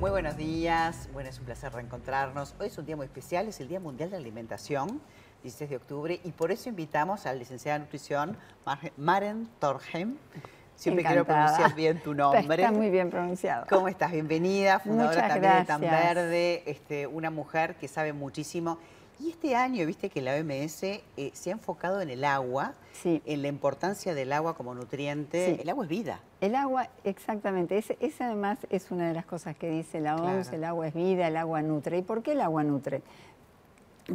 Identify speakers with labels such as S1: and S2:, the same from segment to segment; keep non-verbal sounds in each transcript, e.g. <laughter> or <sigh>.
S1: Muy buenos días, bueno, es un placer reencontrarnos. Hoy es un día muy especial, es el Día Mundial de la Alimentación, 16 de octubre, y por eso invitamos al licenciada de nutrición Maren Torheim. Siempre quiero pronunciar bien tu <laughs> nombre.
S2: Está muy bien pronunciado.
S1: ¿Cómo estás? Bienvenida, fundadora también de Tan Verde, este, una mujer que sabe muchísimo. Y este año, viste que la OMS eh, se ha enfocado en el agua, en la importancia del agua como nutriente. El agua es vida.
S2: El agua, exactamente. Esa además es una de las cosas que dice la OMS, el agua es vida, el agua nutre. ¿Y por qué el agua nutre?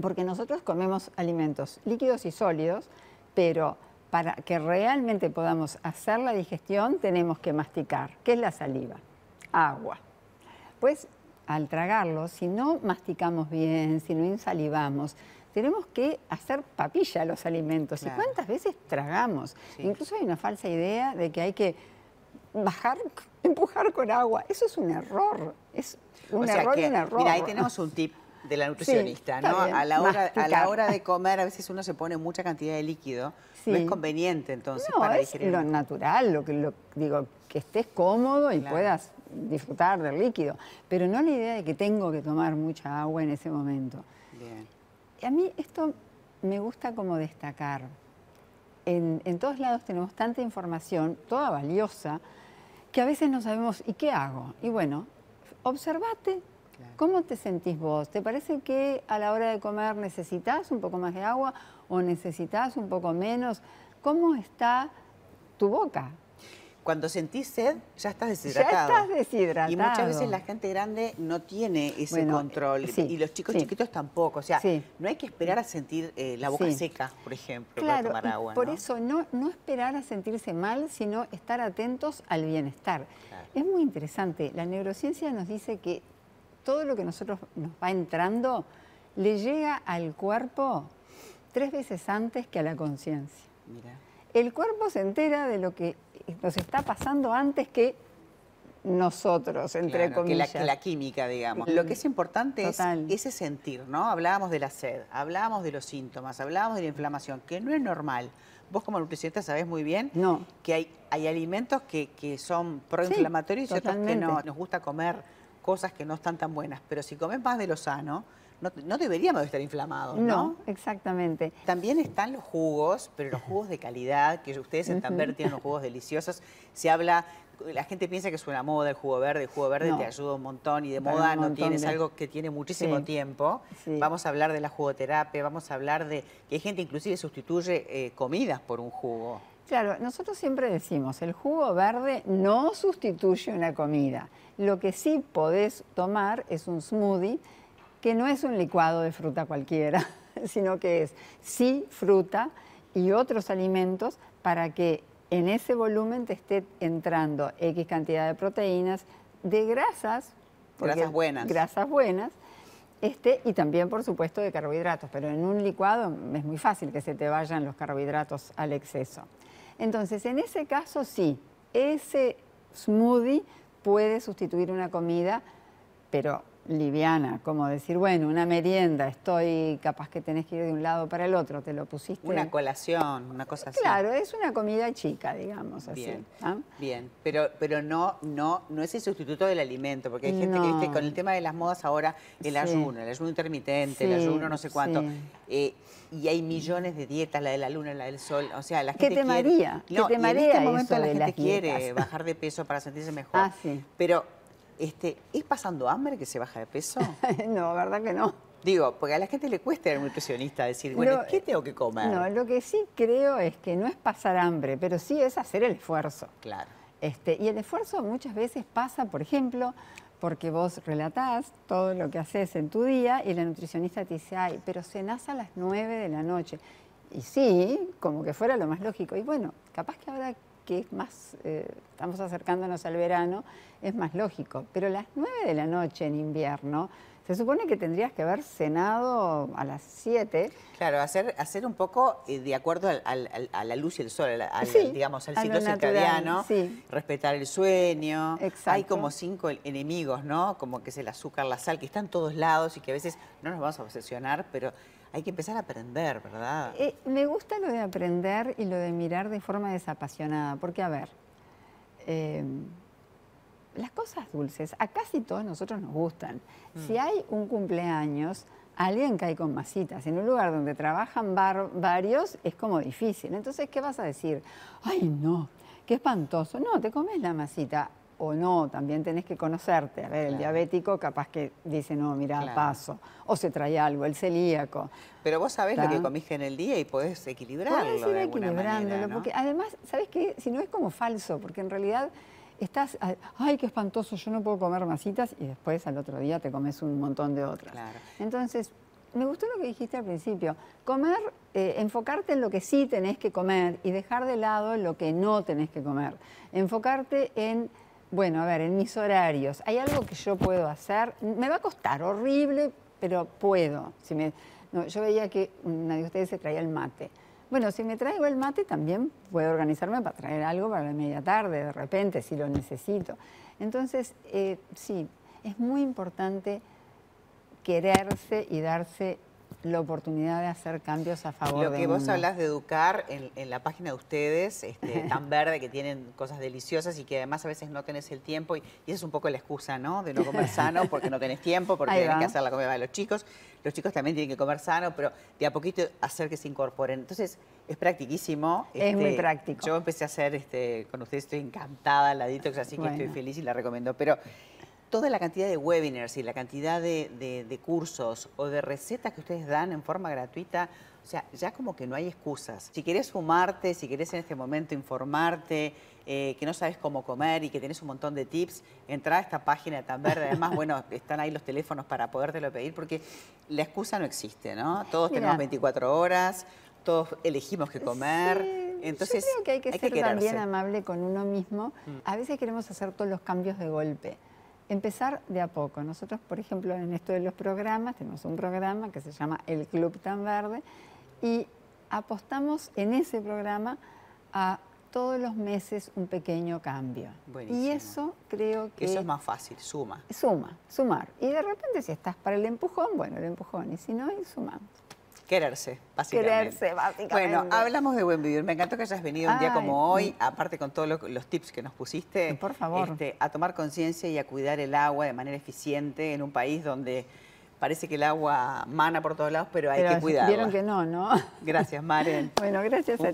S2: Porque nosotros comemos alimentos líquidos y sólidos, pero para que realmente podamos hacer la digestión tenemos que masticar. ¿Qué es la saliva? Agua. Pues al tragarlo, si no masticamos bien, si no insalivamos, tenemos que hacer papilla a los alimentos. ¿Y cuántas veces tragamos? Incluso hay una falsa idea de que hay que bajar, <laughs> empujar con agua. Eso es un error. Es un error y un error.
S1: Mira, ahí tenemos un tip de la <laughs> nutricionista, ¿no? a, la hora, a la hora de <laughs> comer a veces uno se pone mucha cantidad de líquido. No es conveniente entonces
S2: no, para es lo natural, lo que lo, digo, que estés cómodo y puedas disfrutar del líquido, pero no la idea de que tengo que tomar mucha agua en ese momento. Bien. A mí esto me gusta como destacar. En, en todos lados tenemos tanta información, toda valiosa, que a veces no sabemos, ¿y qué hago? Y bueno, observate ¿Cómo te sentís vos? ¿Te parece que a la hora de comer necesitas un poco más de agua o necesitas un poco menos? ¿Cómo está tu boca?
S1: Cuando sentís sed, ya estás deshidratado.
S2: Ya estás deshidratado.
S1: Y muchas veces la gente grande no tiene ese control. y los chicos chiquitos tampoco. O sea, no hay que esperar a sentir eh, la boca seca, por ejemplo, para tomar agua.
S2: Por eso, no, no esperar a sentirse mal, sino estar atentos al bienestar. Es muy interesante. La neurociencia nos dice que todo lo que nosotros nos va entrando le llega al cuerpo tres veces antes que a la conciencia. El cuerpo se entera de lo que nos está pasando antes que nosotros, entre comillas.
S1: Que la, química, digamos. Lo que es importante es ese sentir, ¿no? Hablábamos de la sed, hablábamos de los síntomas, hablábamos de la inflamación, que no es normal. Vos como nutricionista sabés muy bien que hay, hay alimentos que, son proinflamatorios y otros que no. Nos gusta comer cosas que no están tan buenas, pero si comes más de lo sano, no, deberíamos estar inflamados, ¿no?
S2: No, exactamente.
S1: También están los jugos, pero los jugos de calidad, que ustedes en Tamber tienen los jugos deliciosos. Se habla, la gente piensa que es una moda el jugo verde, el jugo verde te ayuda un montón y de moda no tienes algo que tiene muchísimo tiempo. Vamos a hablar de la jugoterapia, vamos a hablar de que hay gente inclusive sustituye eh, comidas por un jugo.
S2: Claro, nosotros siempre decimos, el jugo verde no sustituye una comida. Lo que sí podés tomar es un smoothie, que no es un licuado de fruta cualquiera, <laughs> sino que es sí fruta y otros alimentos para que en ese volumen te esté entrando X cantidad de proteínas, de grasas,
S1: grasas buenas.
S2: Grasas buenas, este, y también, por supuesto, de carbohidratos, pero en un licuado es muy fácil que se te vayan los carbohidratos al exceso. Entonces, en ese caso sí, ese smoothie puede sustituir una comida, pero liviana, como decir, bueno, una merienda, estoy capaz que tenés que ir de un lado para el otro, te lo pusiste.
S1: Una colación, una cosa así.
S2: Claro, es una comida chica, digamos
S1: bien,
S2: así. ¿ah?
S1: Bien, pero, pero no, no, no es el sustituto del alimento, porque hay gente que viste con el tema de las modas ahora, el ayuno, el ayuno intermitente, el ayuno no sé cuánto. Eh, y hay millones de dietas, la de la luna, la del sol. O sea, la gente
S2: ¿Qué te maría?
S1: No,
S2: te
S1: en este momento la gente quiere bajar de peso para sentirse <laughs> mejor.
S2: Ah, sí.
S1: Pero este, ¿Es pasando hambre que se baja de peso? <laughs>
S2: no, verdad que no.
S1: Digo, porque a la gente le cuesta ser nutricionista decir, bueno, ¿qué tengo que comer?
S2: No, lo que sí creo es que no es pasar hambre, pero sí es hacer el esfuerzo.
S1: Claro.
S2: Este, y el esfuerzo muchas veces pasa, por ejemplo, porque vos relatás todo lo que haces en tu día y la nutricionista te dice, ay, pero cenás a las 9 de la noche. Y sí, como que fuera lo más lógico. Y bueno, capaz que ahora que es más, eh, estamos acercándonos al verano, es más lógico. Pero las 9 de la noche en invierno, se supone que tendrías que haber cenado a las 7.
S1: Claro, hacer, hacer un poco eh, de acuerdo al, a la luz y el sol, al, digamos, al ciclo circadiano, respetar el sueño. Hay como cinco enemigos, ¿no? Como que es el azúcar, la sal, que están todos lados y que a veces no nos vamos a obsesionar, pero hay que empezar a aprender, ¿verdad?
S2: Eh, me gusta lo de aprender y lo de mirar de forma desapasionada, porque a ver, eh, las cosas dulces, a casi todos nosotros nos gustan. Si mm. hay un cumpleaños, alguien cae con masitas. En un lugar donde trabajan varios es como difícil. Entonces, ¿qué vas a decir? Ay, no, qué espantoso. No, te comes la masita. O no, también tenés que conocerte. A ver, el diabético capaz que dice, no, mira, paso. O se trae algo, el celíaco.
S1: Pero vos sabés lo que comiste en el día y podés equilibrarlo. Podés ir equilibrándolo.
S2: Porque además, ¿sabés qué? Si no es como falso, porque en realidad estás, ay, qué espantoso, yo no puedo comer masitas y después al otro día te comes un montón de otras. Entonces, me gustó lo que dijiste al principio, comer, eh, enfocarte en lo que sí tenés que comer y dejar de lado lo que no tenés que comer. Enfocarte en, bueno, a ver, en mis horarios, hay algo que yo puedo hacer, me va a costar horrible, pero puedo. Yo veía que una de ustedes se traía el mate. Bueno, si me traigo el mate también puedo organizarme para traer algo para la media tarde, de repente, si lo necesito. Entonces, eh, sí, es muy importante quererse y darse la oportunidad de hacer cambios a favor
S1: Lo que vos hablas de educar en, la página de ustedes, este, <laughs> tan verde, que tienen cosas deliciosas y que además a veces no tenés el tiempo, y, esa es un poco la excusa, ¿no? De no comer <laughs> sano porque no tenés tiempo, porque tenés que hacer la comida de los chicos. Los chicos también tienen que comer sano, pero de a poquito hacer que se incorporen. Entonces, es practiquísimo.
S2: es muy este, práctico.
S1: Yo empecé a hacer este, con ustedes, estoy encantada la detox, así que estoy feliz y la recomiendo. Pero toda la cantidad de webinars y la cantidad de, cursos o de recetas que ustedes dan en forma gratuita, o sea, ya como que no hay excusas. Si querés fumarte, si querés en este momento informarte, eh, que no sabes cómo comer y que tenés un montón de tips, entra a esta página tan verde. Además, <laughs> bueno, están ahí los teléfonos para podértelo pedir porque la excusa no existe, ¿no? Todos tenemos 24 horas, todos elegimos qué comer. Entonces,
S2: yo creo que hay que ser también amable con uno mismo. Mm. A veces queremos hacer todos los cambios de golpe empezar de a poco. Nosotros, por ejemplo, en esto de los programas, tenemos un programa que se llama El Club Tan Verde y apostamos en ese programa a todos los meses un pequeño cambio. Y eso creo que...
S1: Eso es más fácil, suma.
S2: Suma, sumar. Y de repente si estás para el empujón, bueno, el empujón. Y si no, sumamos.
S1: Quererse, básicamente.
S2: Quererse, básicamente.
S1: Bueno, hablamos de buen vivir. Me encantó que hayas venido un día como hoy, aparte con todos los, tips que nos pusiste.
S2: Por favor.
S1: Este, a tomar conciencia y a cuidar el agua de manera eficiente en un país donde parece que el agua mana por todos lados, pero hay que cuidarla.
S2: Vieron que no, ¿no?
S1: Gracias, Maren. <laughs>
S2: bueno, gracias a ti.